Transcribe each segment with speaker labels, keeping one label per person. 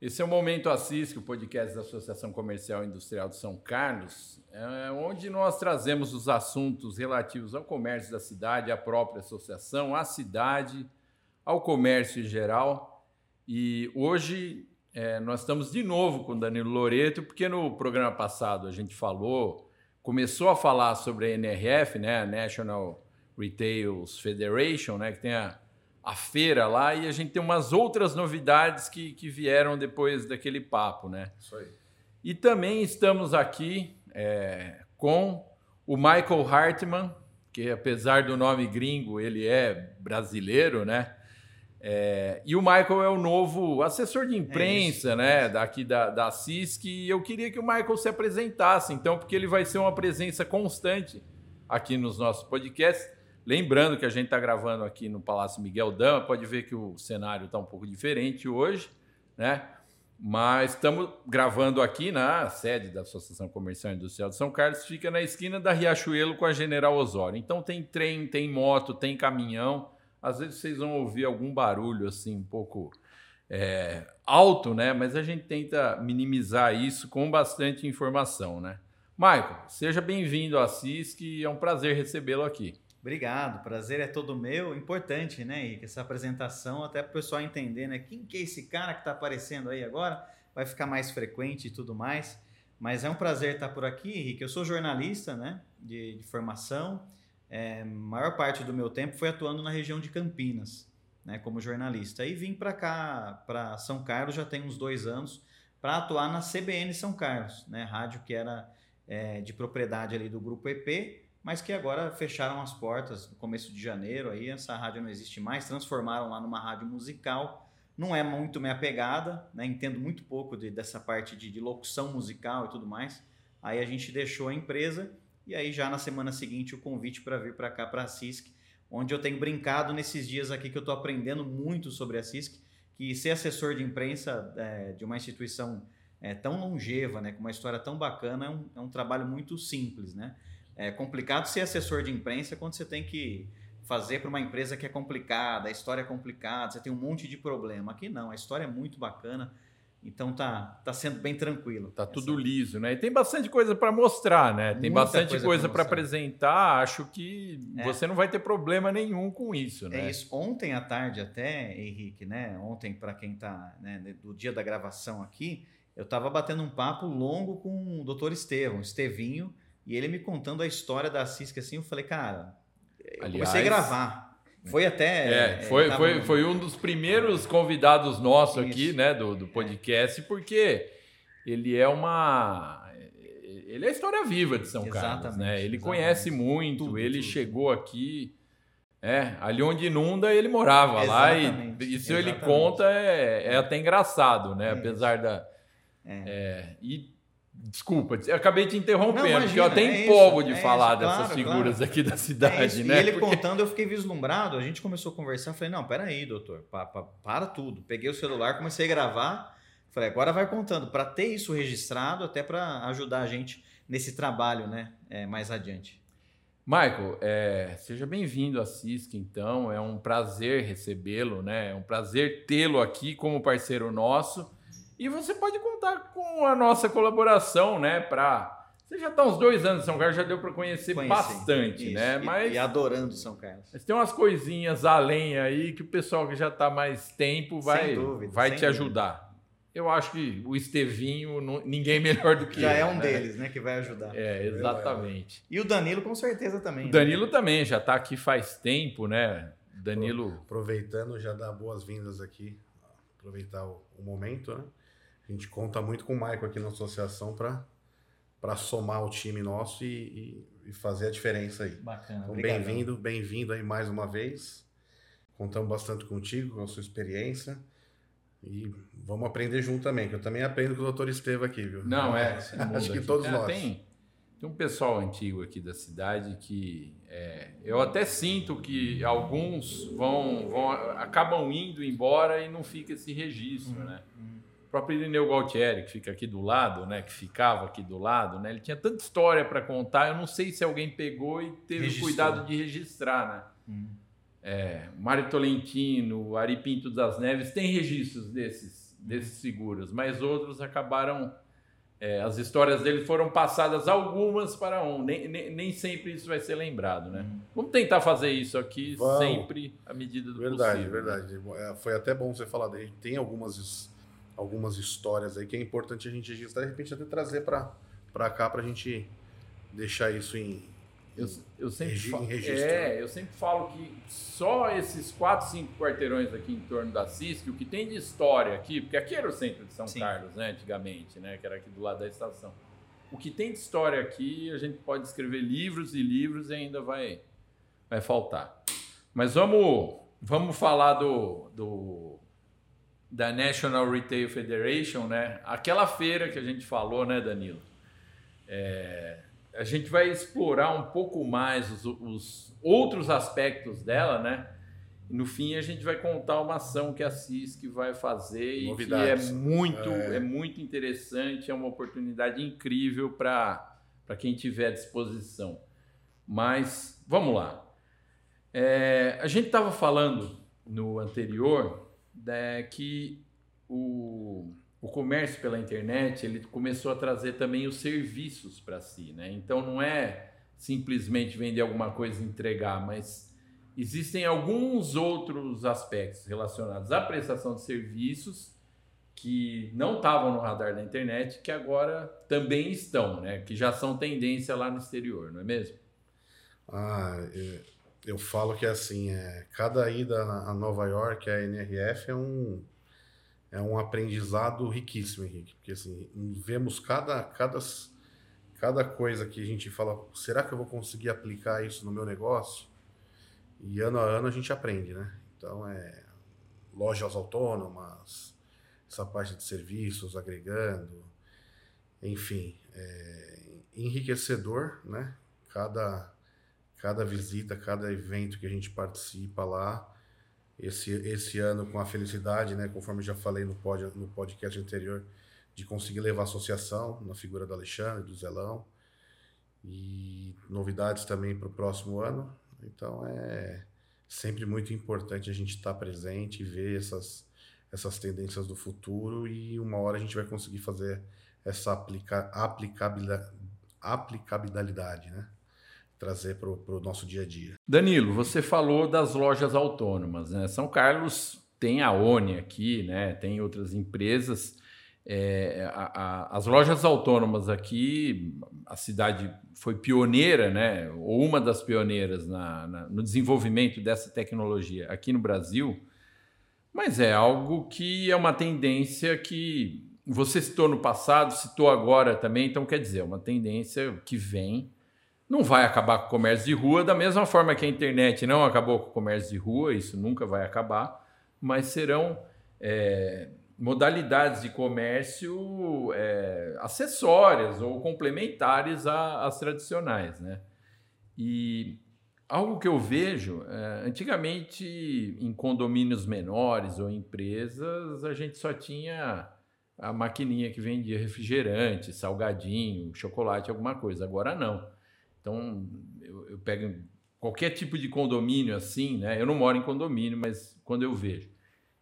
Speaker 1: Esse é o Momento Assis, o podcast da Associação Comercial e Industrial de São Carlos, é onde nós trazemos os assuntos relativos ao comércio da cidade, à própria associação, à cidade, ao comércio em geral. E hoje é, nós estamos de novo com Danilo Loreto, porque no programa passado a gente falou, começou a falar sobre a NRF, né, a National Retails Federation, né, que tem a a feira lá e a gente tem umas outras novidades que, que vieram depois daquele papo, né?
Speaker 2: Isso aí.
Speaker 1: E também estamos aqui é, com o Michael Hartman, que apesar do nome gringo, ele é brasileiro, né? É, e o Michael é o novo assessor de imprensa, é né? Daqui da, da CISC. E eu queria que o Michael se apresentasse, então, porque ele vai ser uma presença constante aqui nos nossos podcasts. Lembrando que a gente está gravando aqui no Palácio Miguel Dama, pode ver que o cenário está um pouco diferente hoje, né? Mas estamos gravando aqui na sede da Associação Comercial e Industrial de São Carlos, fica na esquina da Riachuelo com a General Osório. Então tem trem, tem moto, tem caminhão. Às vezes vocês vão ouvir algum barulho assim um pouco é, alto, né? Mas a gente tenta minimizar isso com bastante informação, né? Michael, seja bem-vindo à CISC, é um prazer recebê-lo aqui.
Speaker 3: Obrigado, prazer é todo meu. Importante, né, Henrique, essa apresentação, até para o pessoal entender, né, quem que é esse cara que está aparecendo aí agora, vai ficar mais frequente e tudo mais. Mas é um prazer estar por aqui, Henrique. Eu sou jornalista, né, de, de formação. É, maior parte do meu tempo foi atuando na região de Campinas, né, como jornalista. E vim para cá, para São Carlos, já tem uns dois anos, para atuar na CBN São Carlos, né, rádio que era é, de propriedade ali do Grupo EP mas que agora fecharam as portas no começo de janeiro, aí essa rádio não existe mais, transformaram lá numa rádio musical. Não é muito minha pegada, né? entendo muito pouco de, dessa parte de, de locução musical e tudo mais. Aí a gente deixou a empresa e aí já na semana seguinte o convite para vir para cá, para a CISC, onde eu tenho brincado nesses dias aqui que eu estou aprendendo muito sobre a CISC, que ser assessor de imprensa é, de uma instituição é, tão longeva, né, com uma história tão bacana, é um, é um trabalho muito simples, né? É complicado ser assessor de imprensa quando você tem que fazer para uma empresa que é complicada, a história é complicada, você tem um monte de problema. Aqui não, a história é muito bacana. Então tá, tá sendo bem tranquilo.
Speaker 1: Tá tudo liso, né? E tem bastante coisa para mostrar, né? Tem Muita bastante coisa, coisa para apresentar. Acho que é. você não vai ter problema nenhum com isso, né?
Speaker 3: É isso. Ontem à tarde até, Henrique, né? Ontem para quem tá, né, do dia da gravação aqui, eu estava batendo um papo longo com o Dr. Estevão, Estevinho, e ele me contando a história da Cisca assim, eu falei, cara, eu Aliás, comecei a gravar. Foi até.
Speaker 1: É, foi, foi, no... foi um dos primeiros convidados nossos aqui, né, do, do podcast, é. porque ele é uma. Ele é a história viva de São exatamente, Carlos, né? Ele exatamente. conhece muito, tudo, ele tudo. chegou aqui. É, ali onde inunda ele morava exatamente, lá e isso ele conta é, é até engraçado, né? É Apesar da. É. é e Desculpa, eu acabei te interrompendo, não, imagina, porque eu até é empolgo de é falar isso, dessas claro, figuras claro. aqui da cidade, é né?
Speaker 3: E ele
Speaker 1: porque...
Speaker 3: contando, eu fiquei vislumbrado, a gente começou a conversar, falei, não, peraí, doutor, pa, pa, para tudo. Peguei o celular, comecei a gravar, falei, agora vai contando, para ter isso registrado, até para ajudar a gente nesse trabalho, né, é, mais adiante.
Speaker 1: Michael, é, seja bem-vindo à CISC, então, é um prazer recebê-lo, né, é um prazer tê-lo aqui como parceiro nosso, e você pode contar com a nossa colaboração, né? Para você já está uns dois anos em São Carlos, já deu para conhecer Conheci. bastante, Isso. né?
Speaker 3: Mas, e adorando São Carlos.
Speaker 1: Mas tem umas coisinhas além aí que o pessoal que já está mais tempo vai, dúvida, vai te dúvida. ajudar. Eu acho que o Estevinho, ninguém melhor do que
Speaker 3: Já
Speaker 1: ele,
Speaker 3: é um né? deles, né? Que vai ajudar.
Speaker 1: É, exatamente.
Speaker 3: E o Danilo, com certeza, também. O
Speaker 1: né? Danilo né? também, já está aqui faz tempo, né? Danilo.
Speaker 2: Aproveitando, já dá boas-vindas aqui. Aproveitar o, o momento, né? A gente conta muito com o Michael aqui na associação para somar o time nosso e, e, e, fazer a diferença aí.
Speaker 3: Bacana.
Speaker 2: Então, bem-vindo, bem-vindo aí mais uma vez. Contamos bastante contigo, com a sua experiência. E vamos aprender junto também, que eu também aprendo com o doutor Estevam aqui, viu?
Speaker 1: Não, é.
Speaker 2: Acho que todos é, nós.
Speaker 1: Tem, tem um pessoal antigo aqui da cidade que é, eu até sinto que alguns vão, vão acabam indo embora e não fica esse registro, uhum. né? Uhum. O próprio Irineu Galtieri, que fica aqui do lado, né, que ficava aqui do lado, né, ele tinha tanta história para contar, eu não sei se alguém pegou e teve Registrou. cuidado de registrar, né? Hum. É, Mário Tolentino, Ari Pinto das Neves, tem registros desses desses seguros, mas outros acabaram. É, as histórias dele foram passadas algumas para um. Nem, nem, nem, sempre isso vai ser lembrado, né? Uhum. Vamos tentar fazer isso aqui Vamos. sempre à medida do
Speaker 2: verdade,
Speaker 1: possível.
Speaker 2: Verdade, verdade. É, foi até bom você falar dele. Tem algumas, algumas histórias aí que é importante a gente registrar, de repente até trazer para cá para a gente deixar isso em,
Speaker 1: eu, eu sempre falo, é, eu sempre falo que só esses quatro, cinco quarteirões aqui em torno da CISC, o que tem de história aqui, porque aqui era o centro de São Sim. Carlos, né, antigamente, né, que era aqui do lado da estação. O que tem de história aqui, a gente pode escrever livros e livros e ainda vai, vai faltar. Mas vamos, vamos falar do, do da National Retail Federation, né? Aquela feira que a gente falou, né, Danilo? É, a gente vai explorar um pouco mais os, os outros aspectos dela, né? No fim a gente vai contar uma ação que a CISC vai fazer Novidades. e que é muito, é. é muito interessante, é uma oportunidade incrível para quem tiver à disposição. Mas vamos lá. É, a gente estava falando no anterior né, que o, o comércio pela internet ele começou a trazer também os serviços para si, né? Então não é simplesmente vender alguma coisa e entregar, mas existem alguns outros aspectos relacionados à prestação de serviços que não estavam no radar da internet, que agora também estão, né? Que já são tendência lá no exterior, não é mesmo?
Speaker 2: Ah, eu, eu falo que é assim, é, cada ida a Nova York, a NRF é um é um aprendizado riquíssimo, Henrique, porque assim, vemos cada, cada, cada coisa que a gente fala, será que eu vou conseguir aplicar isso no meu negócio? E ano a ano a gente aprende, né? Então é lojas autônomas, essa parte de serviços agregando, enfim, é enriquecedor, né? Cada, cada visita, cada evento que a gente participa lá, esse, esse ano com a felicidade, né, conforme já falei no, pod, no podcast anterior, de conseguir levar a associação na figura do Alexandre, do Zelão, e novidades também para o próximo ano. Então é sempre muito importante a gente estar tá presente e ver essas, essas tendências do futuro e uma hora a gente vai conseguir fazer essa aplica, aplicabilidade, aplicabilidade né? Trazer para o nosso dia a dia.
Speaker 1: Danilo, você falou das lojas autônomas. Né? São Carlos tem a ONI aqui, né? tem outras empresas. É, a, a, as lojas autônomas aqui, a cidade foi pioneira, né? ou uma das pioneiras na, na, no desenvolvimento dessa tecnologia aqui no Brasil, mas é algo que é uma tendência que você citou no passado, citou agora também, então quer dizer, é uma tendência que vem não vai acabar com o comércio de rua, da mesma forma que a internet não acabou com o comércio de rua, isso nunca vai acabar, mas serão é, modalidades de comércio é, acessórias ou complementares às tradicionais. Né? E algo que eu vejo, é, antigamente em condomínios menores ou empresas, a gente só tinha a maquininha que vendia refrigerante, salgadinho, chocolate, alguma coisa. Agora não. Então, eu, eu pego qualquer tipo de condomínio assim, né? Eu não moro em condomínio, mas quando eu vejo.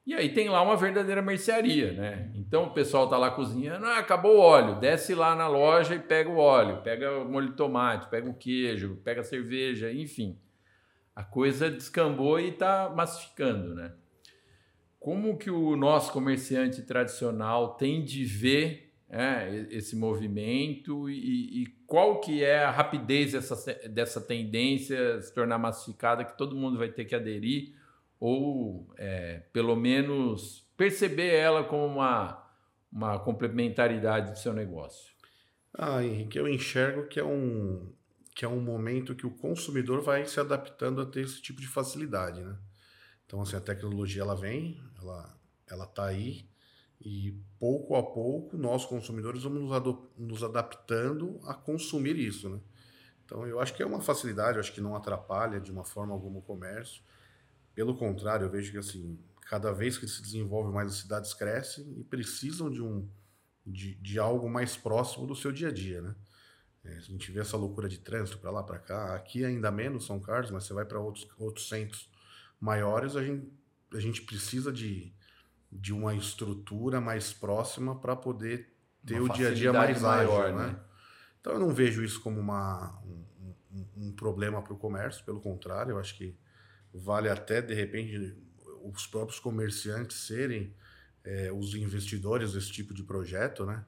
Speaker 1: E aí tem lá uma verdadeira mercearia, né? Então o pessoal tá lá cozinhando, ah, acabou o óleo, desce lá na loja e pega o óleo, pega o molho de tomate, pega o queijo, pega a cerveja, enfim. A coisa descambou e está massificando, né? Como que o nosso comerciante tradicional tem de ver é, esse movimento e, e, qual que é a rapidez dessa, dessa tendência se tornar massificada que todo mundo vai ter que aderir ou é, pelo menos perceber ela como uma, uma complementaridade do seu negócio?
Speaker 2: Ah, Henrique, eu enxergo que é um que é um momento que o consumidor vai se adaptando a ter esse tipo de facilidade, né? Então, assim, a tecnologia ela vem, ela ela tá aí, e pouco a pouco nós consumidores vamos nos, nos adaptando a consumir isso, né? Então eu acho que é uma facilidade, eu acho que não atrapalha de uma forma alguma o comércio. Pelo contrário, eu vejo que assim, cada vez que se desenvolve mais as cidades crescem e precisam de um de, de algo mais próximo do seu dia a dia, né? É, a gente vê essa loucura de trânsito para lá, para cá. Aqui ainda menos São Carlos, mas você vai para outros, outros centros maiores, a gente, a gente precisa de, de uma estrutura mais próxima para poder ter uma o dia a dia mais maior, ágil, né? né? Então eu não vejo isso como uma, um, um, um problema para o comércio, pelo contrário, eu acho que vale até de repente os próprios comerciantes serem é, os investidores desse tipo de projeto, né?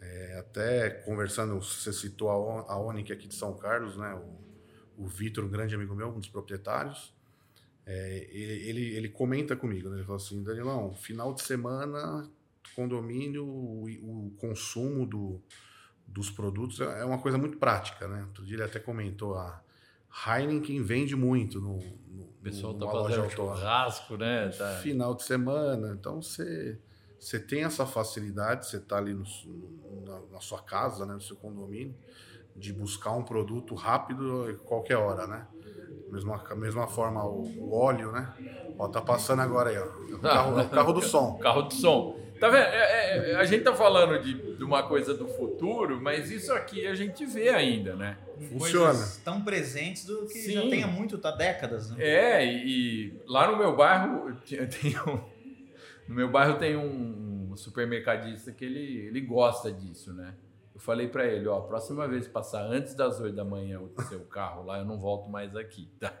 Speaker 2: É, até conversando, você citou a, a Onic aqui de São Carlos, né? O, o Vitor, um grande amigo meu, um dos proprietários, é, ele, ele comenta comigo, né? ele falou assim, Danilão, final de semana, condomínio, o, o consumo do, dos produtos é, é uma coisa muito prática, né? Outro dia ele até comentou, a Heineken vende muito no, no
Speaker 1: o pessoal tá fazendo churrasco, né? Tá.
Speaker 2: Final de semana, então você você tem essa facilidade, você está ali no, na, na, sua casa, né, no seu condomínio, de buscar um produto rápido qualquer hora, né? Mesma, mesma forma o, o óleo, né? Ó, tá passando agora aí, ó. O carro, o carro do som.
Speaker 1: Carro do som. Tá vendo? É, é, a gente tá falando de, de, uma coisa do futuro, mas isso aqui a gente vê ainda, né?
Speaker 2: Funciona.
Speaker 3: Coisas tão presentes do que Sim. já tem há muito, há décadas. Né?
Speaker 1: É, e, e lá no meu bairro tem um no meu bairro tem um supermercadista que ele, ele gosta disso, né? Eu falei para ele, ó, próxima vez que passar antes das 8 da manhã o seu carro lá, eu não volto mais aqui, tá?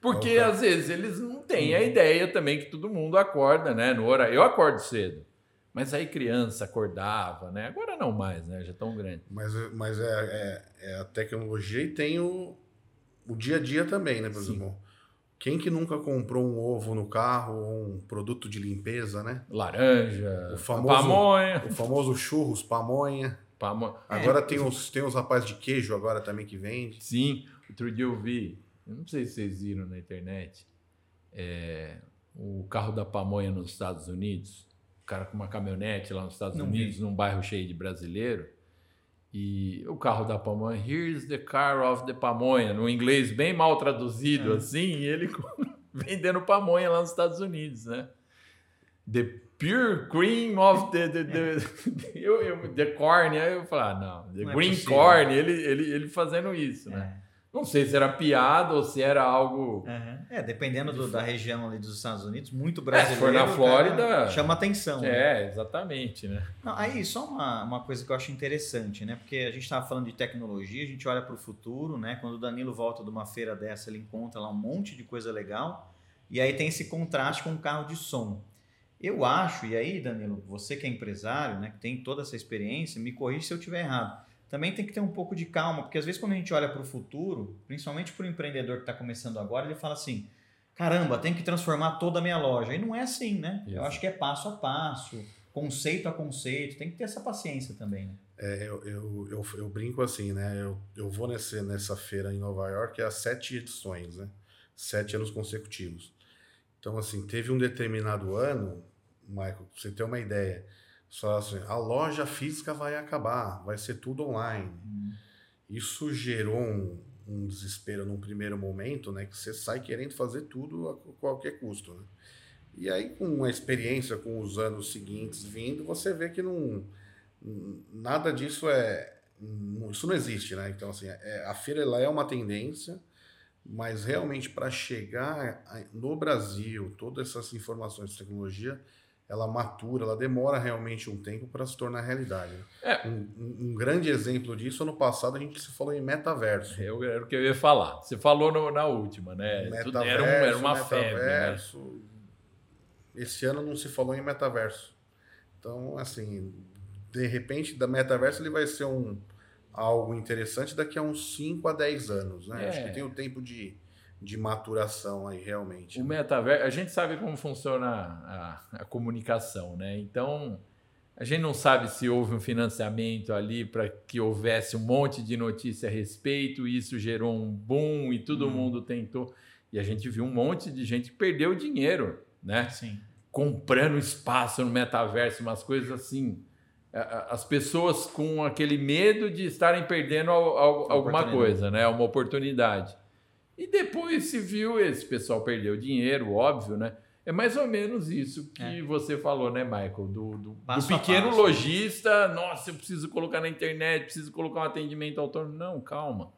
Speaker 1: Porque okay. às vezes eles não têm a ideia também que todo mundo acorda, né? No horário. Eu acordo cedo. Mas aí criança acordava, né? Agora não mais, né? Já tão grande.
Speaker 2: Mas, mas é, é, é a tecnologia e tem o, o dia a dia também, né, por exemplo? Quem que nunca comprou um ovo no carro ou um produto de limpeza, né?
Speaker 1: Laranja,
Speaker 2: o famoso, pamonha. O famoso churros, pamonha.
Speaker 1: Pamonha.
Speaker 2: Agora é, tem, os, tem os rapazes de queijo agora também que vende.
Speaker 1: Sim, outro dia eu vi, eu não sei se vocês viram na internet, é, o carro da pamonha nos Estados Unidos, o cara com uma caminhonete lá nos Estados não Unidos, vi. num bairro cheio de brasileiro, e o carro da pamonha, here's the car of the pamonha, no inglês bem mal traduzido é. assim, e ele vendendo pamonha lá nos Estados Unidos, né? The pure cream of the, the, the, é. eu, eu, the corn, aí eu falo, ah, não, the não é green é corn, ele, ele, ele fazendo isso, né? É. Não sei se era piada ou se era algo.
Speaker 3: Uhum. É, dependendo do, da região ali dos Estados Unidos, muito brasileiro. É, se for
Speaker 1: na Flórida.
Speaker 3: Chama atenção.
Speaker 1: Né? É, né? exatamente, né?
Speaker 3: Não, aí, só uma, uma coisa que eu acho interessante, né? Porque a gente estava falando de tecnologia, a gente olha para o futuro, né? Quando o Danilo volta de uma feira dessa, ele encontra lá um monte de coisa legal. E aí tem esse contraste com o carro de som. Eu acho, e aí, Danilo, você que é empresário, né, que tem toda essa experiência, me corrija se eu estiver errado também tem que ter um pouco de calma, porque às vezes quando a gente olha para o futuro, principalmente para o empreendedor que está começando agora, ele fala assim: caramba, tem que transformar toda a minha loja. E não é assim, né? Isso. Eu acho que é passo a passo, conceito a conceito, tem que ter essa paciência também. Né?
Speaker 2: É, eu, eu, eu, eu, brinco assim, né? Eu, eu vou nesse, nessa feira em Nova York há sete edições, né? Sete anos consecutivos. Então, assim, teve um determinado ano, Michael, pra você ter uma ideia, só assim, a loja física vai acabar, vai ser tudo online. Hum. Isso gerou um, um, desespero num primeiro momento, né? Que você sai querendo fazer tudo a qualquer custo, né? E aí, com a experiência, com os anos seguintes vindo, você vê que não, nada disso é... Isso não existe, né? Então, assim, é, a feira ela é uma tendência, mas realmente para chegar no Brasil, todas essas informações de tecnologia ela matura, ela demora realmente um tempo para se tornar realidade. Né? É. Um, um, grande exemplo disso, ano passado a gente se falou em metaverso.
Speaker 1: Eu, era o que eu ia falar. Você falou no, na última, né?
Speaker 2: Metaverso, era, um, era uma metaverso. febre. Né? Esse ano não se falou em metaverso. Então, assim, de repente, da metaverso ele vai ser um algo interessante daqui a uns 5 a 10 anos, né? É. Acho que tem o tempo de de maturação aí realmente.
Speaker 1: O metaverso, a gente sabe como funciona a, a, comunicação, né? Então, a gente não sabe se houve um financiamento ali para que houvesse um monte de notícia a respeito, e isso gerou um boom e todo hum. mundo tentou. E a gente viu um monte de gente que perdeu dinheiro, né?
Speaker 3: Sim.
Speaker 1: Comprando espaço no metaverso, umas coisas assim. As pessoas com aquele medo de estarem perdendo alguma coisa, né? Uma oportunidade. E depois se viu, esse pessoal perdeu dinheiro, óbvio, né? É mais ou menos isso que é. você falou, né, Michael? Do, do, do pequeno lojista, nossa, eu preciso colocar na internet, preciso colocar um atendimento autônomo. Não, calma.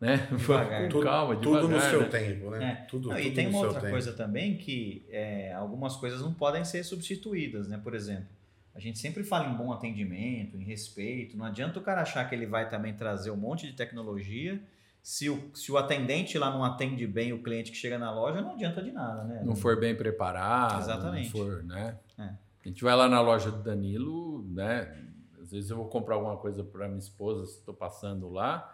Speaker 1: né?
Speaker 3: Devagar.
Speaker 1: Com
Speaker 2: Tudo-
Speaker 1: calma,
Speaker 2: Tudo no
Speaker 1: devagar,
Speaker 2: seu
Speaker 1: né?
Speaker 2: tempo, né?
Speaker 3: É.
Speaker 2: Tudo,
Speaker 3: Não, e
Speaker 2: tudo
Speaker 3: tem
Speaker 2: no
Speaker 3: uma outra
Speaker 2: tempo.
Speaker 3: coisa também que é, algumas coisas não podem ser substituídas, né? Por exemplo, a gente sempre fala em bom atendimento, em respeito. Não adianta o cara achar que ele vai também trazer um monte de tecnologia. Se o, se o atendente lá não atende bem o cliente que chega na loja, não adianta de nada, né?
Speaker 1: não for bem preparado,
Speaker 3: Exatamente.
Speaker 1: não for, né?
Speaker 3: É.
Speaker 1: A gente vai lá na loja do Danilo, né? Às vezes eu vou comprar alguma coisa para minha esposa, se estou passando lá.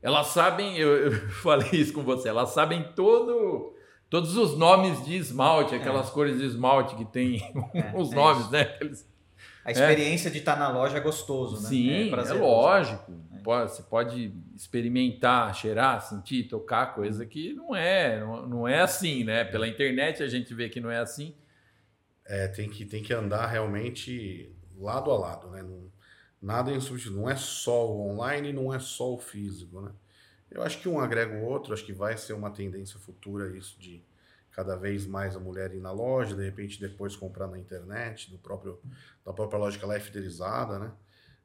Speaker 1: Elas sabem, eu, eu falei isso com você, elas sabem todo, todos os nomes de esmalte, aquelas cores de esmalte que tem
Speaker 3: É,
Speaker 1: os
Speaker 3: é
Speaker 1: nomes,
Speaker 3: isso.
Speaker 1: né? Aqueles-
Speaker 3: A experiência de estar na loja é gostoso, né?
Speaker 1: Sim, é,
Speaker 3: prazeroso.
Speaker 1: lógico.
Speaker 3: É.
Speaker 1: Pode- você pode experimentar, cheirar, sentir, tocar, coisa que não é, não, não é assim, né? Pela internet a gente vê que não é assim.
Speaker 2: É, tem que, tem que andar realmente lado a lado, né? Não, nada é insubstituível. Não é só o online, não é só o físico, né? Eu acho que um agrega o outro, acho que vai ser uma tendência futura isso de cada vez mais a mulher ir na loja, de repente depois comprar na internet, do próprio, da própria que ela é né?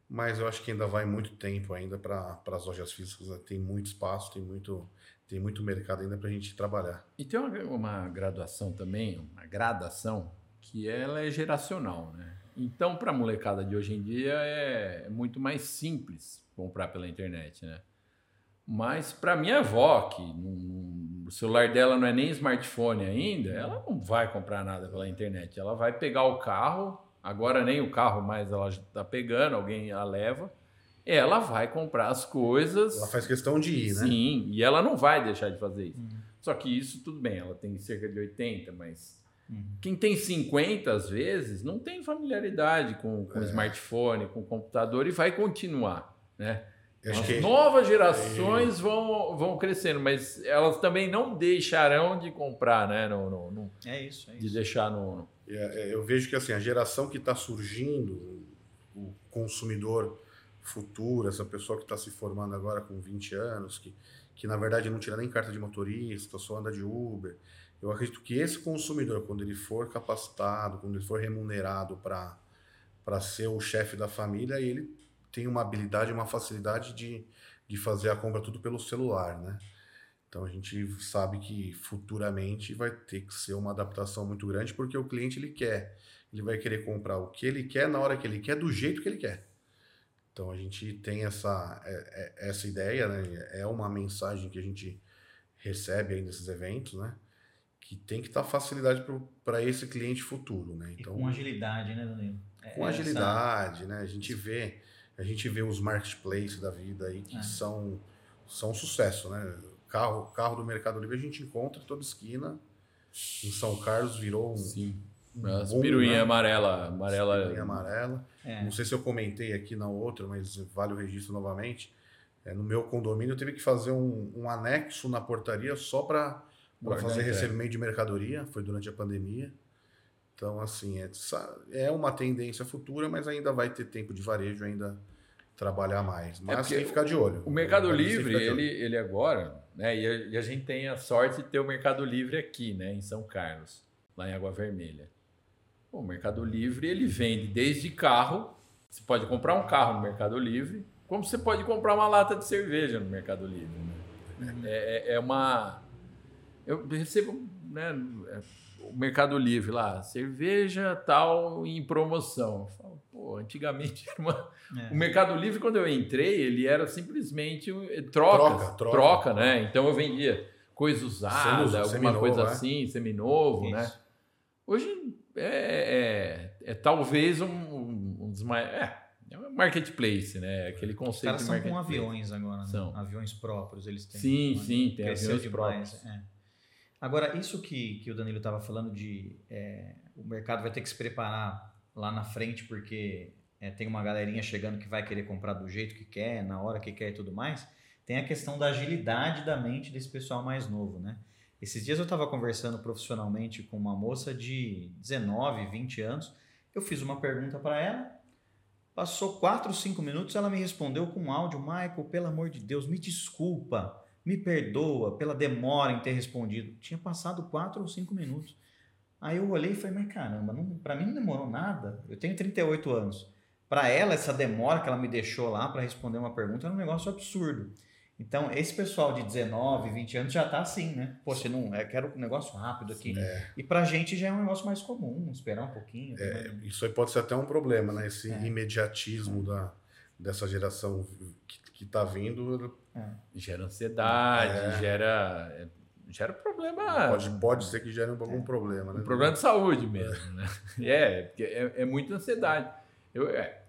Speaker 2: Mas eu acho que ainda vai muito tempo ainda para as lojas físicas, né? tem muito espaço, tem muito, tem muito mercado ainda para a gente trabalhar.
Speaker 1: E tem uma, uma graduação também, uma gradação, que ela é geracional, né? Então, para a molecada de hoje em dia, é, é muito mais simples comprar pela internet, né? Mas para minha avó, que o celular dela não é nem smartphone ainda, ela não vai comprar nada pela internet. Ela vai pegar o carro, agora nem o carro mais ela está pegando, alguém a leva. Ela vai comprar as coisas.
Speaker 2: Ela faz questão de ir, né?
Speaker 1: Sim, e ela não vai deixar de fazer isso. Só que isso tudo bem, ela tem cerca de 80, mas
Speaker 3: Uhum.
Speaker 1: quem tem 50 às vezes não tem familiaridade com, com
Speaker 2: É.
Speaker 1: smartphone, com computador e vai continuar, né?
Speaker 2: Acho
Speaker 1: As
Speaker 2: que-
Speaker 1: novas gerações vão, vão crescendo, mas elas também não deixarão de comprar, né? No, no- no-
Speaker 3: É isso, é
Speaker 1: de
Speaker 3: isso.
Speaker 1: deixar no. no-
Speaker 2: É, é, Eu vejo que assim, a geração que está surgindo, o consumidor futuro, essa pessoa que está se formando agora com 20 anos, que, que na verdade não tira nem carta de motorista, só anda de Uber. Eu acredito que esse consumidor, quando ele for capacitado, quando ele for remunerado para ser o chefe da família, ele tem uma habilidade, uma facilidade de, de fazer a compra tudo pelo celular, né? Então a gente sabe que futuramente vai ter que ser uma adaptação muito grande porque o cliente ele quer, ele vai querer comprar o que ele quer na hora que ele quer, do jeito que ele quer. Então a gente tem essa é- é- essa ideia, né? É uma mensagem que a gente recebe aí nesses eventos, né? Que tem que dar facilidade para esse cliente futuro, né?
Speaker 3: E
Speaker 2: Então
Speaker 3: com agilidade, né, Danilo? É
Speaker 2: com
Speaker 3: essa-
Speaker 2: agilidade, né? A gente vê, a gente vê os marketplaces da vida aí que
Speaker 3: É.
Speaker 2: são são um sucesso, né? Carro, carro do Mercado Livre a gente encontra em toda esquina. Em São Carlos virou um,
Speaker 1: Sim.
Speaker 2: um
Speaker 1: piruinha
Speaker 2: né?
Speaker 1: amarela. amarela
Speaker 2: Piruinha amarela.
Speaker 3: É.
Speaker 2: Não sei se eu comentei aqui na outra, mas vale o registro novamente. É, no meu condomínio eu tive que fazer um, um anexo na portaria só para fazer recebimento de mercadoria. Foi durante a pandemia. Então, assim, é, é uma tendência futura, mas ainda vai ter tempo de varejo ainda trabalhar mais. Mas
Speaker 1: porque
Speaker 2: tem que ficar de olho.
Speaker 1: O Mercado
Speaker 2: que
Speaker 1: Livre, ele, ele agora, né? E a, e a gente tem a sorte de ter o Mercado Livre aqui, né? Em São Carlos, lá em Água Vermelha. O Mercado Livre, ele vende desde carro. Você pode comprar um carro no Mercado Livre, como você pode comprar uma lata de cerveja no Mercado Livre. Né? É, é- é uma. Eu recebo, né? É, Mercado Livre lá, cerveja tal em promoção. Eu falo, pô, antigamente era uma,
Speaker 3: É.
Speaker 1: o Mercado Livre, quando eu entrei, ele era simplesmente eh, trocas,
Speaker 2: Troca,
Speaker 1: troca,
Speaker 2: troca.
Speaker 1: né? Então eu vendia coisa usada, alguma
Speaker 2: seminovo,
Speaker 1: coisa
Speaker 2: é.
Speaker 1: assim, seminovo, né? Hoje é, é, é talvez um, um dos mais. É, é um marketplace, né? Aquele
Speaker 3: Os
Speaker 1: conceito
Speaker 3: caras
Speaker 1: de
Speaker 3: são com aviões agora, né?
Speaker 1: São.
Speaker 3: Aviões próprios eles têm.
Speaker 1: Sim,
Speaker 3: Né?
Speaker 1: sim, tem
Speaker 3: Cresceu
Speaker 1: aviões
Speaker 3: demais.
Speaker 1: próprios.
Speaker 3: é. Agora, isso que, que o Danilo estava falando de é, o mercado vai ter que se preparar lá na frente, porque é, tem uma galerinha chegando que vai querer comprar do jeito que quer, na hora que quer e tudo mais. Tem a questão da agilidade da mente desse pessoal mais novo, né? Esses dias eu estava conversando profissionalmente com uma moça de 19, 20 anos. Eu fiz uma pergunta para ela, Passou 4, 5 minutos, ela me respondeu com um áudio, Michael, pelo amor de Deus, me desculpa, me perdoa pela demora em ter respondido. Tinha passado 4 ou 5 minutos. Aí eu olhei e falei, mas caramba, pra mim não demorou nada. Eu tenho 38 anos. Para ela, essa demora que ela me deixou lá para responder uma pergunta era um negócio absurdo. Então, esse pessoal de 19, 20 anos já tá assim, né? Poxa, não, eu quero um negócio rápido aqui.
Speaker 2: É.
Speaker 3: E pra gente já é um negócio mais comum, esperar um pouquinho.
Speaker 2: É,
Speaker 3: né?
Speaker 2: isso aí pode ser até um problema, né? Esse
Speaker 3: É.
Speaker 2: imediatismo da, dessa geração que, que tá vindo
Speaker 1: Gera ansiedade,
Speaker 2: É.
Speaker 1: gera, gera problema.
Speaker 2: pode, pode ser que gere algum problema, né?
Speaker 1: Um problema de saúde mesmo, né? É, porque é, é muita ansiedade. Eu, é,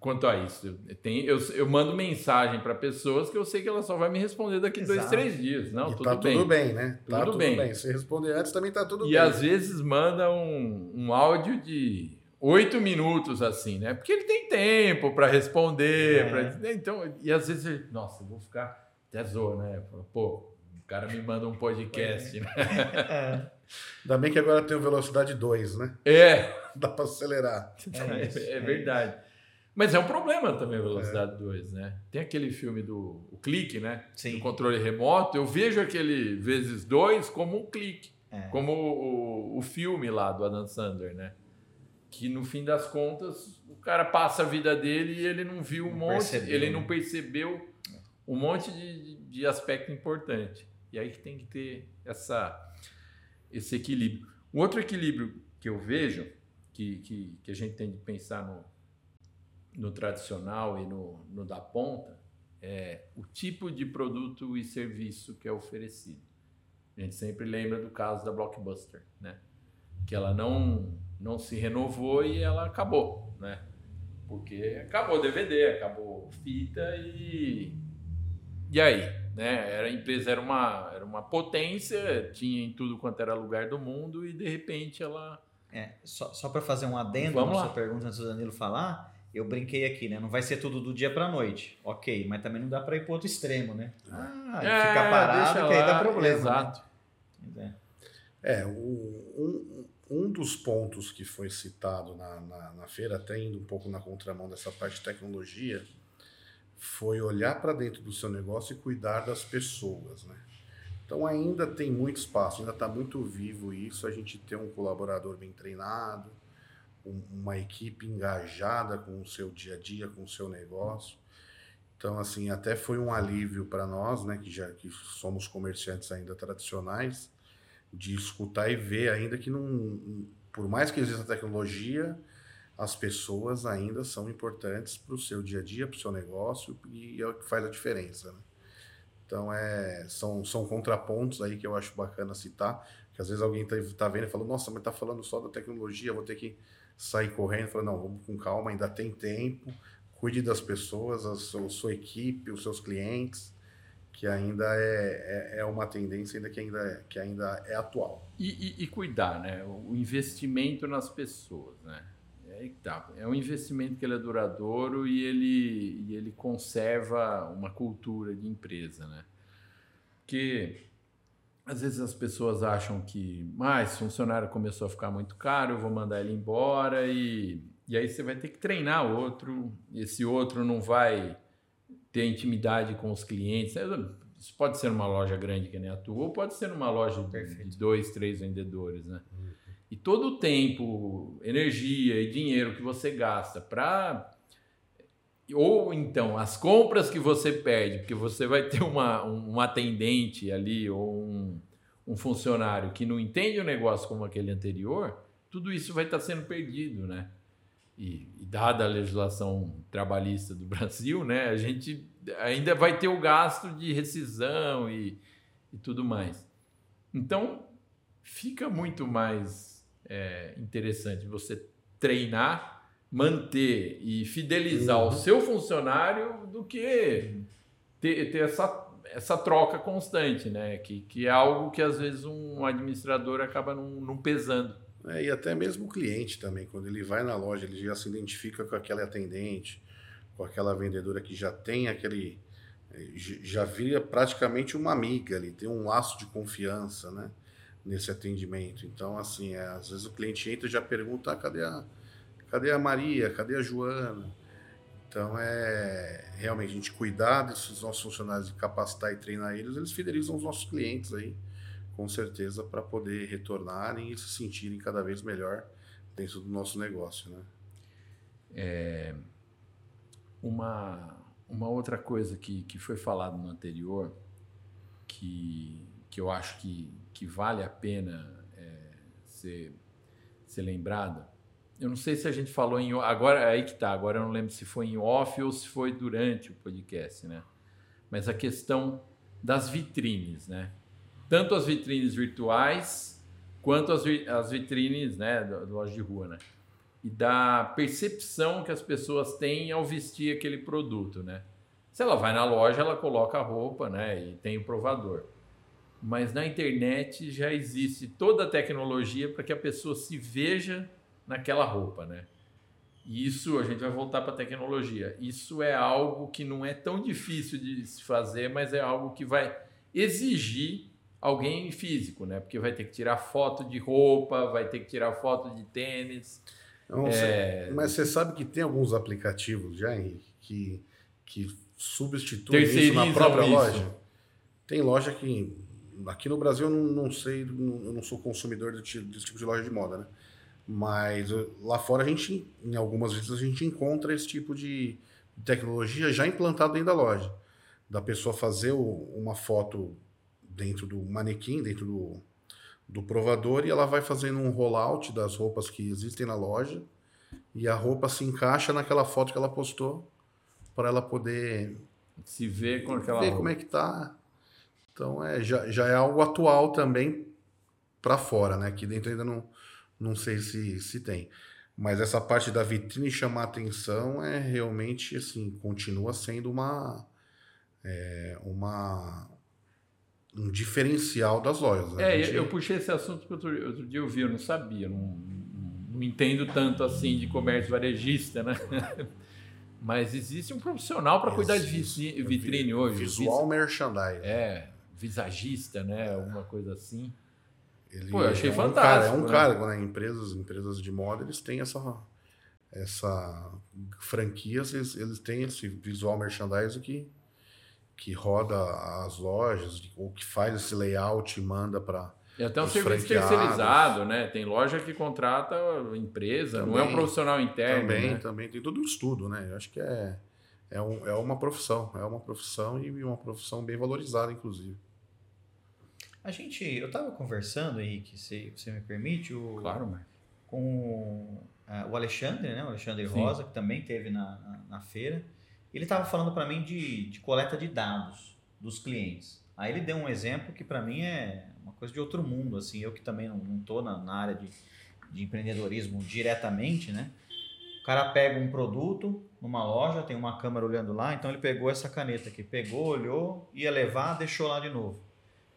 Speaker 1: quanto a isso, eu, tenho, eu, eu mando mensagem para pessoas que eu sei que ela só vai me responder daqui dois,
Speaker 3: Exato.
Speaker 1: três dias. Não,
Speaker 2: e
Speaker 1: tudo
Speaker 2: tá
Speaker 1: bem.
Speaker 2: tudo bem, né? Tá
Speaker 1: Tudo
Speaker 2: tudo,
Speaker 1: bem.
Speaker 2: bem. Se responder antes também tá tudo
Speaker 1: E
Speaker 2: bem.
Speaker 1: às vezes manda um, um áudio de oito minutos assim, né? Porque ele tem tempo para responder,
Speaker 3: É.
Speaker 1: pra- né? então e às vezes, ele, nossa, eu vou ficar até zoa, né? Pô, o cara me manda um podcast, né?
Speaker 3: É,
Speaker 2: Ainda bem que agora tem o velocidade 2, né?
Speaker 1: É,
Speaker 2: Dá para acelerar.
Speaker 1: É,
Speaker 3: isso,
Speaker 1: é
Speaker 3: é
Speaker 1: verdade. Mas é um problema também a velocidade 2, né? Tem aquele filme do o clique, né?
Speaker 3: sim.
Speaker 1: Do controle remoto. Eu vejo aquele vezes dois como um clique.
Speaker 3: É.
Speaker 1: Como o, o filme lá do Adam Sandler, né? Que no fim das contas o cara passa a vida dele e ele não viu um
Speaker 3: Não
Speaker 1: monte,
Speaker 3: percebeu,
Speaker 1: ele
Speaker 3: né?
Speaker 1: não percebeu um monte de, de aspecto importante. E aí que tem que ter essa, esse equilíbrio. Um outro equilíbrio que eu vejo, que, que, que a gente tem de pensar no, no tradicional e no, no da ponta, é o tipo de produto e serviço que é oferecido. A gente sempre lembra do caso da Blockbuster, né? Que ela não, não se renovou e ela acabou, né? Porque acabou DVD, acabou fita e e aí, né? Era a empresa era uma era uma potência, tinha em tudo quanto era lugar do mundo e de repente ela
Speaker 3: É, só só para fazer um adendo
Speaker 1: Vamos
Speaker 3: na
Speaker 1: lá.
Speaker 3: sua pergunta antes do Danilo falar, eu brinquei aqui, né? Não vai ser tudo do dia para noite, ok, mas também não dá para ir para outro extremo, né? Ah, e
Speaker 1: É,
Speaker 3: ficar parado que aí dá problema.
Speaker 1: Exato.
Speaker 3: Né? É.
Speaker 2: É, o- um, um dos pontos que foi citado na, na, na feira, até indo um pouco na contramão dessa parte de tecnologia, foi olhar para dentro do seu negócio e cuidar das pessoas, né? Então ainda tem muito espaço, ainda está muito vivo isso, a gente ter um colaborador bem treinado, um- uma equipe engajada com o seu dia a dia, com o seu negócio. Então, assim, até foi um alívio para nós, né, que já que somos comerciantes ainda tradicionais, de escutar e ver ainda que não, por mais que exista tecnologia, as pessoas ainda são importantes para o seu dia a dia, para o seu negócio e é o que faz a diferença. Né? Então é, são, são contrapontos aí que eu acho bacana citar, que às vezes alguém tá, tá vendo e fala, nossa, mas tá falando só da tecnologia, vou ter que sair correndo. Fala, não, vamos com calma, ainda tem tempo, cuide das pessoas, a sua, a sua equipe, os seus clientes, que ainda é, é, é uma tendência ainda que, ainda é, que ainda é atual.
Speaker 1: E, e- e cuidar, né? O investimento nas pessoas, né? É, que tá. é um investimento que ele é duradouro e ele, e ele conserva uma cultura de empresa, né? Porque às vezes as pessoas acham que mais funcionário começou a ficar muito caro, eu vou mandar ele embora e, e aí você vai ter que treinar outro, esse outro não vai ter intimidade com os clientes. Isso pode ser numa loja grande que nem a tua, ou pode ser numa loja de,
Speaker 3: Perfeito.
Speaker 1: de dois, três vendedores, né? E todo o tempo, energia e dinheiro que você gasta para ou então as compras que você perde, porque você vai ter uma, um atendente ali ou um, um funcionário que não entende o negócio como aquele anterior, tudo isso vai estar sendo perdido, né? E, e dada a legislação trabalhista do Brasil, né, a gente ainda vai ter o gasto de rescisão e, e tudo mais. Então, fica muito mais é, interessante você treinar manter e fidelizar
Speaker 2: Uhum.
Speaker 1: o seu funcionário do que ter, ter essa, essa troca constante, né? Que, que é algo que às vezes um administrador acaba não, não pesando.
Speaker 2: É, e até mesmo o cliente também, quando ele vai na loja, ele já se identifica com aquela atendente, com aquela vendedora que já tem aquele. eh, já vira praticamente uma amiga ali, tem um laço de confiança, né? Nesse atendimento. Então, assim, é, às vezes o cliente entra e já pergunta: ah, cadê a, cadê a Maria? Cadê a Joana? Então, é realmente a gente cuidar desses nossos funcionários e capacitar e treinar eles, eles fidelizam os nossos clientes aí com certeza, para poder retornarem e se sentirem cada vez melhor dentro do nosso negócio, né?
Speaker 1: uma, uma outra coisa que, que foi falado no anterior, que, que eu acho que, que vale a pena é, ser, ser lembrada, eu não sei se a gente falou em. Agora, é aí que tá. Agora eu não lembro se foi em off ou se foi durante o podcast, né? Mas a questão das vitrines, né? Tanto as vitrines virtuais quanto as, as vitrines, né? Do loja de rua, né? E da percepção que as pessoas têm ao vestir aquele produto, né? Se ela vai na loja, ela coloca a roupa, né? E tem o provador. Mas na internet já existe toda a tecnologia para que a pessoa se veja naquela roupa, né? E isso, a gente vai voltar para a tecnologia. Isso é algo que não é tão difícil de se fazer, mas é algo que vai exigir alguém físico, né? Porque vai ter que tirar foto de roupa, vai ter que tirar foto de tênis.
Speaker 2: Não, é... Mas você sabe que tem alguns aplicativos já, Henrique, que, que substituem isso na própria isso. loja? Tem loja que. Aqui no Brasil eu não, não sei, eu não sou consumidor desse tipo de loja de moda, né? Mas uh, lá fora a gente, em algumas vezes, a gente encontra esse tipo de tecnologia já implantado dentro da loja. Da pessoa fazer uma foto dentro do manequim, dentro do, do provador, e ela vai fazendo um rollout das roupas que existem na loja, e a roupa se encaixa naquela foto que ela postou, para ela poder
Speaker 1: se ver com aquela
Speaker 2: ver
Speaker 1: roupa.
Speaker 2: como é que tá. Então é, já, já é algo atual também para fora, né? Que dentro ainda não, não sei se, se tem. Mas essa parte da vitrine chamar atenção é realmente assim, continua sendo uma, é, uma um diferencial das lojas.
Speaker 1: Né? É, gente... eu puxei esse assunto porque outro, outro dia eu vi, eu não sabia, não, não entendo tanto assim de comércio varejista, né? Mas existe um profissional para cuidar de vitrine hoje.
Speaker 2: Visual merchandising.
Speaker 1: É, visagista, né? Alguma coisa assim.
Speaker 2: Ele Pô, eu achei é fantástico. Um cara, é um né? cargo, né? Empresas, empresas de moda, eles têm essa, essa franquias, eles, eles têm esse visual merchandising que, que roda as lojas, ou que faz esse layout e manda para.
Speaker 1: E até um serviço terceirizado, né? Tem loja que contrata empresa, também, não é um profissional interno.
Speaker 2: Também,
Speaker 1: né?
Speaker 2: também. Tem todo um estudo, né? Eu acho que é, é, um, é uma profissão. É uma profissão e uma profissão bem valorizada, inclusive.
Speaker 3: A gente, eu estava conversando, Henrique, se você me permite, o,
Speaker 1: claro, mas...
Speaker 3: com uh, o Alexandre, né? O Alexandre Sim. Rosa, que também teve na, na, na feira. Ele estava falando para mim de, de coleta de dados dos clientes. Aí ele deu um exemplo que para mim é uma coisa de outro mundo, assim. Eu que também não estou na, na área de, de empreendedorismo diretamente, né? O cara pega um produto numa loja, tem uma câmera olhando lá, então ele pegou essa caneta aqui, pegou, olhou, ia levar, deixou lá de novo.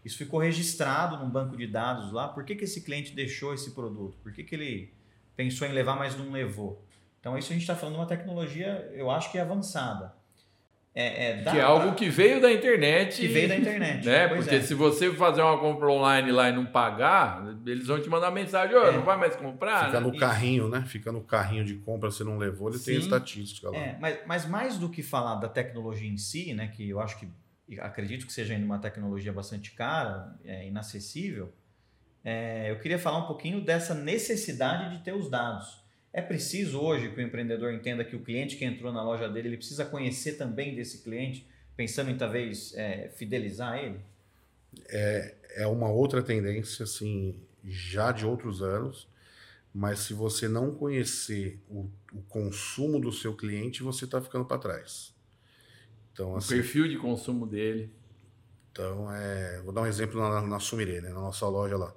Speaker 3: Isso ficou registrado num banco de dados lá. Por que, que esse cliente deixou esse produto? Por que, que ele pensou em levar, mas não levou? Então, isso a gente está falando de uma tecnologia, eu acho que é avançada.
Speaker 1: É, é, que é algo que veio da internet.
Speaker 3: Que veio da internet.
Speaker 1: Né? Porque é. se você fazer uma compra online lá e não pagar, eles vão te mandar mensagem: oh, não vai mais comprar.
Speaker 2: Fica né? no carrinho, né? Fica no carrinho de compra, você não levou, ele Sim. tem estatística lá.
Speaker 3: É, mas, mas mais do que falar da tecnologia em si, né? Que eu acho que acredito que seja ainda uma tecnologia bastante cara, é, inacessível, é, eu queria falar um pouquinho dessa necessidade de ter os dados. É preciso hoje que o empreendedor entenda que o cliente que entrou na loja dele, ele precisa conhecer também desse cliente, pensando em talvez é, fidelizar ele?
Speaker 2: É, é uma outra tendência, assim, já de outros anos, mas se você não conhecer o, o consumo do seu cliente, você está ficando para trás.
Speaker 1: Então, o assim, perfil de consumo dele.
Speaker 2: Então, é, vou dar um exemplo na, na Sumirê, né, na nossa loja lá.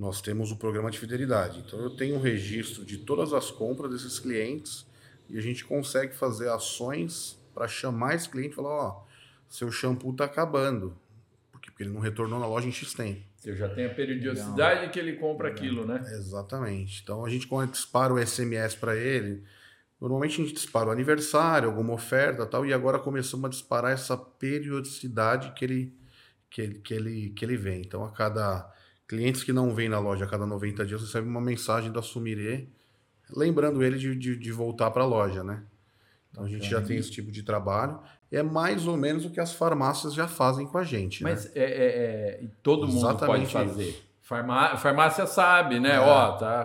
Speaker 2: Nós temos o programa de fidelidade. Então, eu tenho um registro de todas as compras desses clientes e a gente consegue fazer ações para chamar esse cliente e falar: ó, seu shampoo está acabando. Porque, porque ele não retornou na loja em X tempo.
Speaker 1: Eu já tenho a periodicidade Legal. que ele compra Legal. aquilo, né?
Speaker 2: Exatamente. Então, a gente, quando dispara o SMS para ele Normalmente a gente dispara o aniversário, alguma oferta tal, e agora começamos a disparar essa periodicidade que ele, que ele, que ele, que ele vem. Então, a cada. Clientes que não vêm na loja a cada 90 dias recebe uma mensagem da Sumirê lembrando ele de, de, de voltar para a loja, né? Então a gente já tem esse tipo de trabalho. É mais ou menos o que as farmácias já fazem com a gente.
Speaker 1: Mas
Speaker 2: né?
Speaker 1: é, é, é, todo Exatamente mundo pode fazer. Isso. Farmá farmácia sabe, né? É. Ó, tá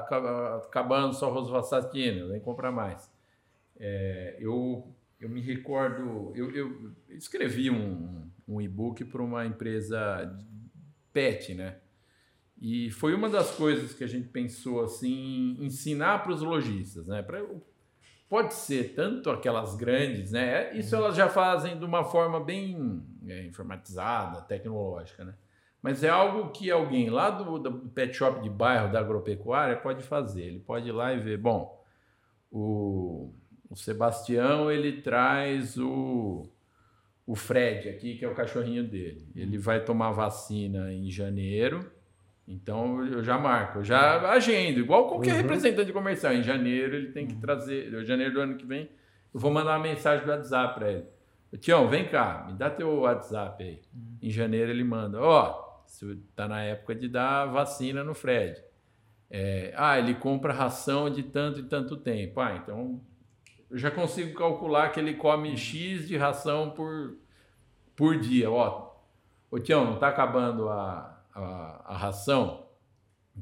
Speaker 1: acabando só rosuvastatina, vem comprar mais. É, eu eu me recordo, eu, eu escrevi um, um e-book para uma empresa pet, né? E foi uma das coisas que a gente pensou assim, ensinar para os lojistas, né? Pra, pode ser tanto aquelas grandes, né? Isso elas já fazem de uma forma bem é, informatizada, tecnológica, né? Mas é algo que alguém lá do, do pet shop de bairro da agropecuária pode fazer. Ele pode ir lá e ver, bom, o, o Sebastião ele traz o, o Fred aqui, que é o cachorrinho dele. Ele vai tomar vacina em janeiro então eu já marco, eu já agendo, igual qualquer uhum. representante comercial. Em janeiro ele tem que trazer, em janeiro do ano que vem, eu vou mandar uma mensagem do WhatsApp para ele. Tião, vem cá, me dá teu WhatsApp aí. Uhum. Em janeiro ele manda, ó, oh, tá na época de dar vacina no Fred. É, ah, ele compra ração de tanto e tanto tempo. Ah, então eu já consigo calcular que ele come X de ração por, por dia. Ó, ô Tião, não tá acabando a a, a ração,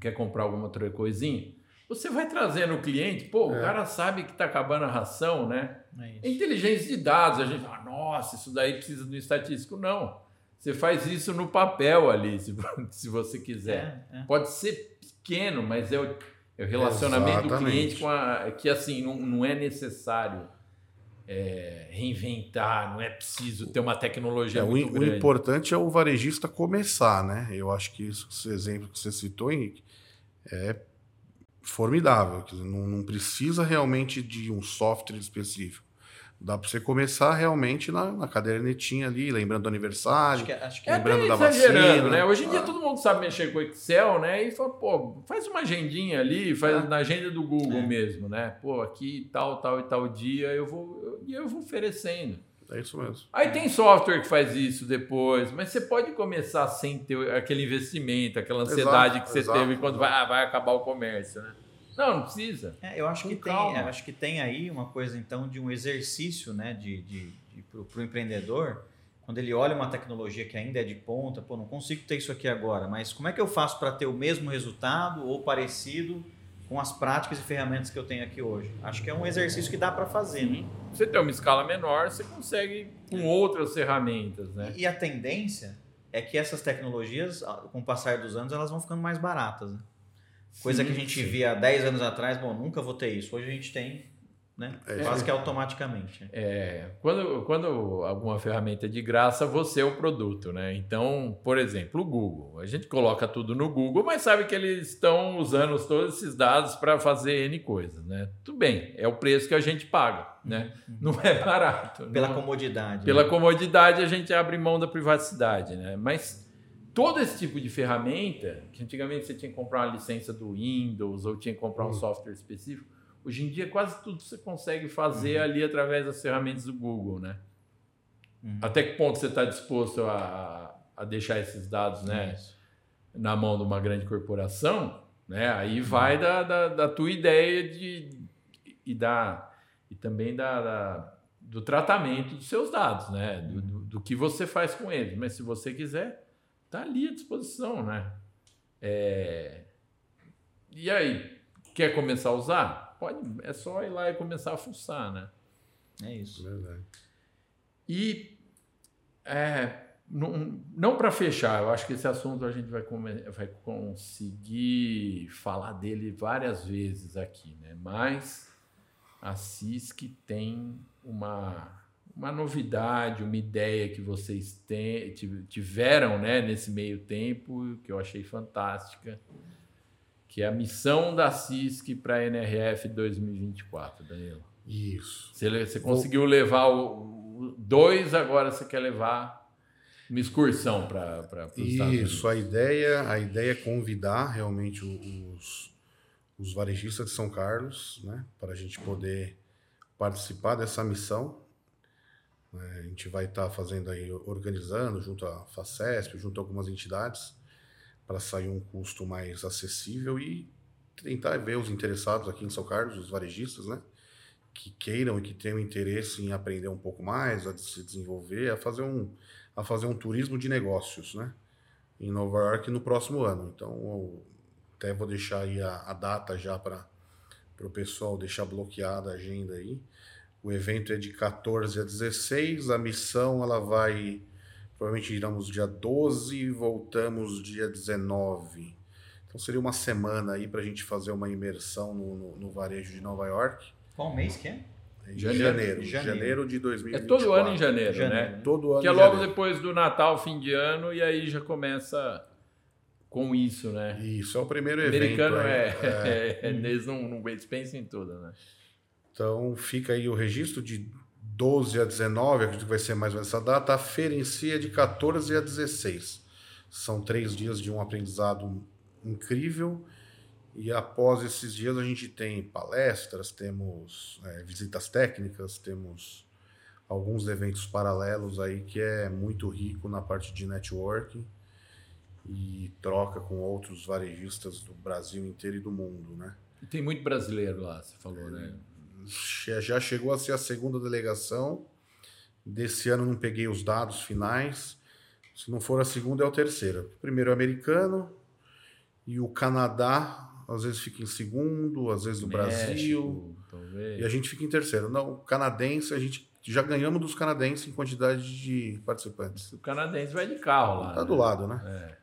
Speaker 1: quer comprar alguma outra coisinha, você vai trazendo o cliente, pô, é. o cara sabe que está acabando a ração, né? É Inteligência de dados, a gente fala, nossa, isso daí precisa de um estatístico. Não. Você faz isso no papel ali, se, se você quiser. É, é. Pode ser pequeno, mas é o, é o relacionamento Exatamente. do cliente com a. que assim, não, não é necessário é, reinventar, não é preciso ter uma tecnologia é, muito
Speaker 2: o,
Speaker 1: grande.
Speaker 2: O importante é o varejista começar, né? Eu acho que isso, esse exemplo que você citou, Henrique, é formidável. Não, não precisa realmente de um software específico. Dá para você começar realmente na, na cadernetinha ali, lembrando do aniversário, acho que, é, acho que é lembrando é da vacina.
Speaker 1: Né? Hoje em dia ah. todo mundo sabe mexer com Excel, né? E fala, pô, faz uma agendinha ali, faz é. na agenda do Google é. mesmo, né? Pô, aqui tal, tal e tal dia eu vou e eu, eu vou oferecendo.
Speaker 2: É isso mesmo.
Speaker 1: Aí tem software que faz isso depois, mas você pode começar sem ter aquele investimento, aquela ansiedade exato, que você exato, teve quando vai, ah, vai acabar o comércio, né? Não, não precisa.
Speaker 3: É, eu acho que, tem, acho que tem aí uma coisa, então, de um exercício né, de, de, de para o empreendedor, quando ele olha uma tecnologia que ainda é de ponta, pô, não consigo ter isso aqui agora, mas como é que eu faço para ter o mesmo resultado ou parecido com as práticas e ferramentas que eu tenho aqui hoje? Acho que é um exercício que dá para fazer. Né?
Speaker 1: Você tem uma escala menor, você consegue com outras ferramentas. Né?
Speaker 3: E, e a tendência é que essas tecnologias, com o passar dos anos, elas vão ficando mais baratas. Né? Coisa sim, que a gente sim. via 10 anos atrás, bom, nunca vou ter isso. Hoje a gente tem né? É, Quase que automaticamente.
Speaker 1: É, quando, quando alguma ferramenta é de graça, você é o produto, né? Então, por exemplo, o Google. A gente coloca tudo no Google, mas sabe que eles estão usando todos esses dados para fazer N coisas, né? Tudo bem, é o preço que a gente paga, né? Uhum. Não é barato.
Speaker 3: Pela
Speaker 1: não,
Speaker 3: comodidade.
Speaker 1: Pela né? comodidade, a gente abre mão da privacidade, né? Mas todo esse tipo de ferramenta, que antigamente você tinha que comprar uma licença do Windows ou tinha que comprar um uhum. software específico, hoje em dia quase tudo você consegue fazer uhum. ali através das ferramentas do Google, né? Uhum. Até que ponto você está disposto a, a deixar esses dados, né, na mão de uma grande corporação, né? Aí uhum. vai da, da, da, tua ideia de e da e também da, da do tratamento dos seus dados, né? Do, do, do que você faz com eles. Mas se você quiser Está ali à disposição, né? É... E aí, quer começar a usar? Pode, é só ir lá e começar a fuçar, né?
Speaker 3: É isso.
Speaker 2: Verdade.
Speaker 1: E é, não, não para fechar, eu acho que esse assunto a gente vai, vai conseguir falar dele várias vezes aqui, né? Mas a CISC tem uma uma novidade, uma ideia que vocês tem, tiveram né, nesse meio tempo, que eu achei fantástica, que é a missão da CISC para a NRF 2024, Danilo.
Speaker 2: Isso.
Speaker 1: Você, você conseguiu levar o, o, dois, agora você quer levar uma excursão para os Estados
Speaker 2: Unidos. Isso, a ideia, a ideia é convidar realmente os, os varejistas de São Carlos né, para a gente poder participar dessa missão? A gente vai estar tá fazendo aí, organizando junto à FACESP, junto a algumas entidades, para sair um custo mais acessível e tentar ver os interessados aqui em São Carlos, os varejistas, né? Que queiram e que tenham interesse em aprender um pouco mais, a se desenvolver, a fazer um, a fazer um turismo de negócios, né? Em Nova York no próximo ano. Então, até vou deixar aí a, a data já para o pessoal deixar bloqueada a agenda aí O evento é de 14 a 16, a missão ela vai provavelmente iremos dia 12 e voltamos dia 19. Então seria uma semana aí para a gente fazer uma imersão no, no, no, varejo de Nova York.
Speaker 3: Qual mês que é?
Speaker 2: Janeiro. Janeiro, janeiro. janeiro de 2024.
Speaker 1: É todo ano em janeiro, janeiro. né?
Speaker 2: Todo ano
Speaker 1: Que é logo depois do Natal, fim de ano, e aí já começa com isso, né?
Speaker 2: Isso, é o primeiro
Speaker 1: o
Speaker 2: evento.
Speaker 1: Americano é, é, é, eles não, não eles pensam em tudo, né?
Speaker 2: Então fica aí o registro de 12 a 19, acredito que vai ser mais ou menos essa data. A si é de 14 a 16. São três dias de um aprendizado incrível. E após esses dias a gente tem palestras, temos é, visitas técnicas, temos alguns eventos paralelos aí que é muito rico na parte de networking e troca com outros varejistas do Brasil inteiro e do mundo, né?
Speaker 1: E tem muito brasileiro lá, você falou, né?
Speaker 2: Já chegou a ser a segunda delegação. Desse ano não peguei os dados finais. Se não for a segunda, é o terceiro. Primeiro o americano e o Canadá, às vezes fica em segundo, às vezes o Brasil. Talvez. E a gente fica em terceiro. Não, o canadense, a gente já ganhamos dos canadenses em quantidade de participantes.
Speaker 1: O canadense vai de carro lá.
Speaker 2: Tá né? do lado, né? É.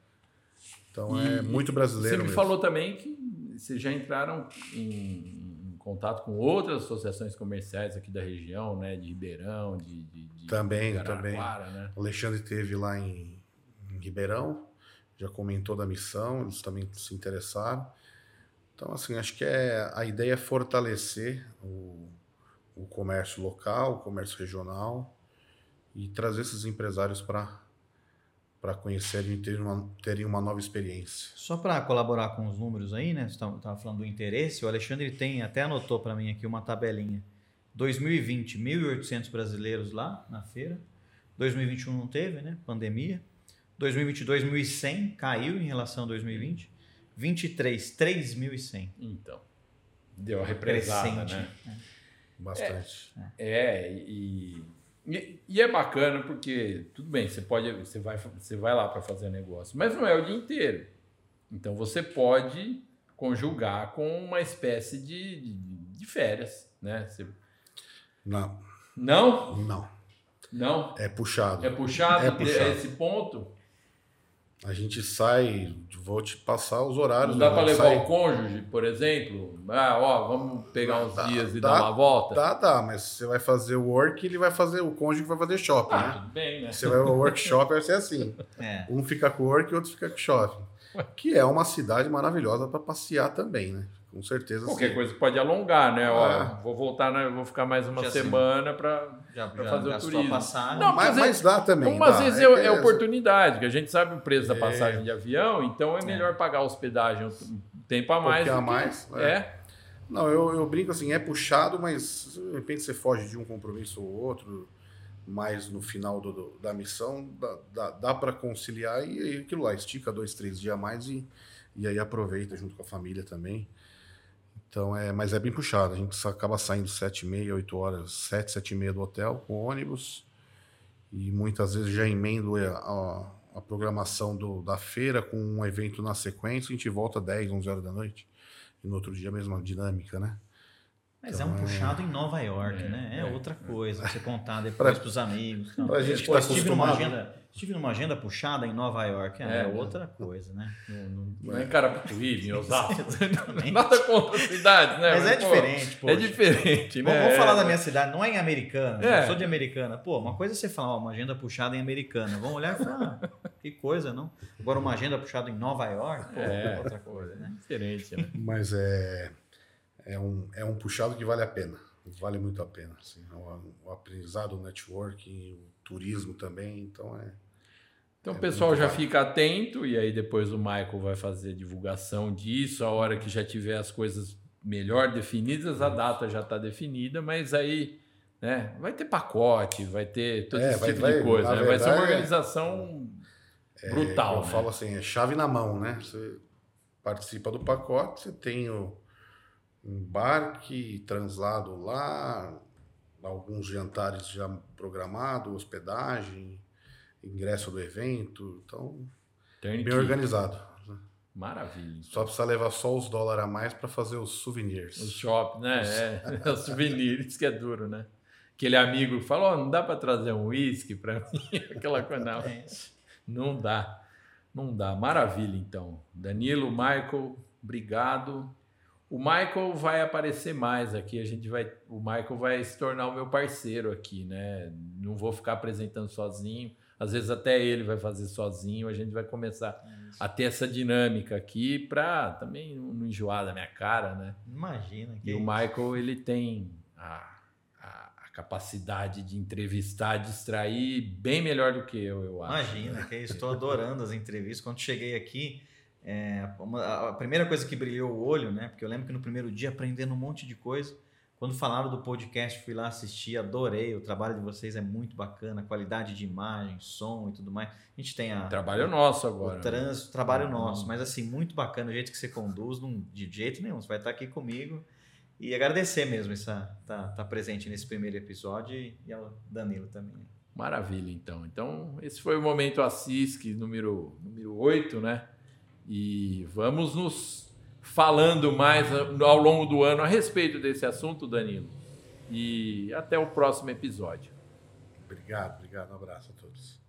Speaker 2: Então e, é muito brasileiro. Você me
Speaker 1: mesmo. falou também que vocês já entraram em contato com outras associações comerciais aqui da região, né? De Ribeirão, de, de, de
Speaker 2: também, também. Né? O Alexandre teve lá em, em, Ribeirão, já comentou da missão, eles também se interessaram. Então, assim, acho que é, a ideia é fortalecer o, o comércio local, o comércio regional e trazer esses empresários para para conhecerem e terem uma, terem uma nova experiência.
Speaker 3: Só para colaborar com os números aí, né? Você estava falando do interesse, o Alexandre tem, até anotou para mim aqui uma tabelinha. 2020, 1.800 brasileiros lá na feira. 2021 não teve, né? Pandemia. 2022, 1.100, caiu em relação a 2020. 23, 3.100.
Speaker 1: Então, deu a represada, né?
Speaker 2: É. Bastante.
Speaker 1: É, é e e, e, é bacana porque, tudo bem, você pode, você vai, você vai lá para fazer negócio, mas não é o dia inteiro. Então você pode conjugar com uma espécie de, de, de férias, né? Você...
Speaker 2: Não.
Speaker 1: Não?
Speaker 2: Não.
Speaker 1: Não?
Speaker 2: É puxado.
Speaker 1: É puxado, é puxado. esse ponto?
Speaker 2: A gente sai, vou te passar os horários.
Speaker 1: Não dá para levar sai... o cônjuge, por exemplo? Ah, ó, vamos pegar uns dá, dias e dá, dar uma volta?
Speaker 2: Dá, dá, mas você vai fazer o work ele vai fazer, o cônjuge vai fazer shopping,
Speaker 1: ah,
Speaker 2: né?
Speaker 1: tudo bem, né?
Speaker 2: Você vai ao workshop, vai ser assim. É. Um fica com o work e outro fica com o shopping. Que é uma cidade maravilhosa para passear também, né? Com certeza.
Speaker 1: Qualquer sim. coisa pode alongar, né? Ó, é. vou voltar, né? vou ficar mais uma já semana para fazer já o turismo.
Speaker 3: Passagem.
Speaker 2: Não, mas, mas dá também.
Speaker 1: Umas dá. vezes é, é, é, oportunidade, que a gente sabe o preço da é. passagem de avião, então é, é. melhor pagar hospedagem um tempo a mais.
Speaker 2: A mais.
Speaker 1: É. é.
Speaker 2: Não, eu, eu brinco assim, é puxado, mas de repente você foge de um compromisso ou outro, mas no final do, do, da missão dá, dá, dá para conciliar e, e aquilo lá, estica dois, três dias a mais e, e aí aproveita junto com a família também. Então é, mas é bem puxado. A gente acaba saindo sete e meia, oito horas, sete, sete e meia do hotel com ônibus e muitas vezes já emendo a, a, a programação do, da feira com um evento na sequência. A gente volta 10, 11 horas da noite e no outro dia a mesma dinâmica, né?
Speaker 3: Mas então, é um puxado é... em Nova York, é, né? É, é outra coisa. Você contar depois para os amigos.
Speaker 2: Para a gente que está acostumado.
Speaker 3: Agenda, estive numa agenda puxada em Nova York. É, é outra coisa, né?
Speaker 1: Não, é em Carapicuíba, em Osasco. Nada contra a cidade, né?
Speaker 3: Mas, é diferente, pô.
Speaker 1: É diferente, né?
Speaker 3: Vamos, falar da minha cidade. Não é em Americana. É. Não sou de Americana. Pô, uma coisa é você falar, ó, uma agenda puxada em Americana. Vamos olhar e falar, ah, que coisa, não? Agora, uma agenda puxada em Nova York, pô, é outra coisa, né?
Speaker 1: Diferente, né?
Speaker 2: Mas é é um, é um puxado que vale a pena. Vale muito a pena. Assim, o, o aprendizado, o networking, o turismo também. Então é.
Speaker 1: Então é o pessoal já fica atento e aí depois o Michael vai fazer divulgação disso. A hora que já tiver as coisas melhor definidas, a data já está definida, mas aí né, vai ter pacote, vai ter todo é, esse vai, tipo vai, de coisa. Né? Vai ser uma organização é, brutal. Eu
Speaker 2: né? falo assim, é chave na mão, né? Você participa do pacote, você tem o embarque, translado lá, alguns jantares já programados, hospedagem, ingresso do evento, então Tem bem organizado. Né?
Speaker 1: Maravilha.
Speaker 2: Só precisa levar só os dólares a mais para fazer os souvenirs.
Speaker 1: Os shopping, né? É, os souvenirs que é duro, né? aquele amigo que falou: oh, não dá para trazer um uísque para mim? Aquela coisa. Não, não dá. Não dá. Maravilha, então. Danilo, Michael, obrigado. O Michael vai aparecer mais aqui. A gente vai, o Michael vai se tornar o meu parceiro aqui, né? Não vou ficar apresentando sozinho. Às vezes até ele vai fazer sozinho. A gente vai começar Isso. a ter essa dinâmica aqui para também não enjoar da minha cara, né?
Speaker 3: Imagina.
Speaker 1: e o Michael ele tem a, a, a, capacidade de entrevistar, distrair bem melhor do que eu, eu
Speaker 3: acho. Imagina, que estou adorando as entrevistas. Quando cheguei aqui é, uma, a primeira coisa que brilhou o olho, né? Porque eu lembro que no primeiro dia aprendendo um monte de coisa. Quando falaram do podcast, fui lá assistir, adorei. O trabalho de vocês é muito bacana, qualidade de imagem, som e tudo mais. A gente tem a.
Speaker 1: Trabalho nosso agora.
Speaker 3: O trânsito, trabalho uhum. nosso. Mas assim, muito bacana o jeito que você conduz, não, de jeito nenhum. Você vai estar aqui comigo. E agradecer mesmo essa tá, tá presente nesse primeiro episódio e, e ao Danilo também.
Speaker 1: Maravilha, então. Então, esse foi o momento Assis, que número, número 8, né? E vamos nos falando mais ao longo do ano a respeito desse assunto, Danilo. E até o próximo episódio.
Speaker 2: Obrigado, obrigado. Um abraço a todos.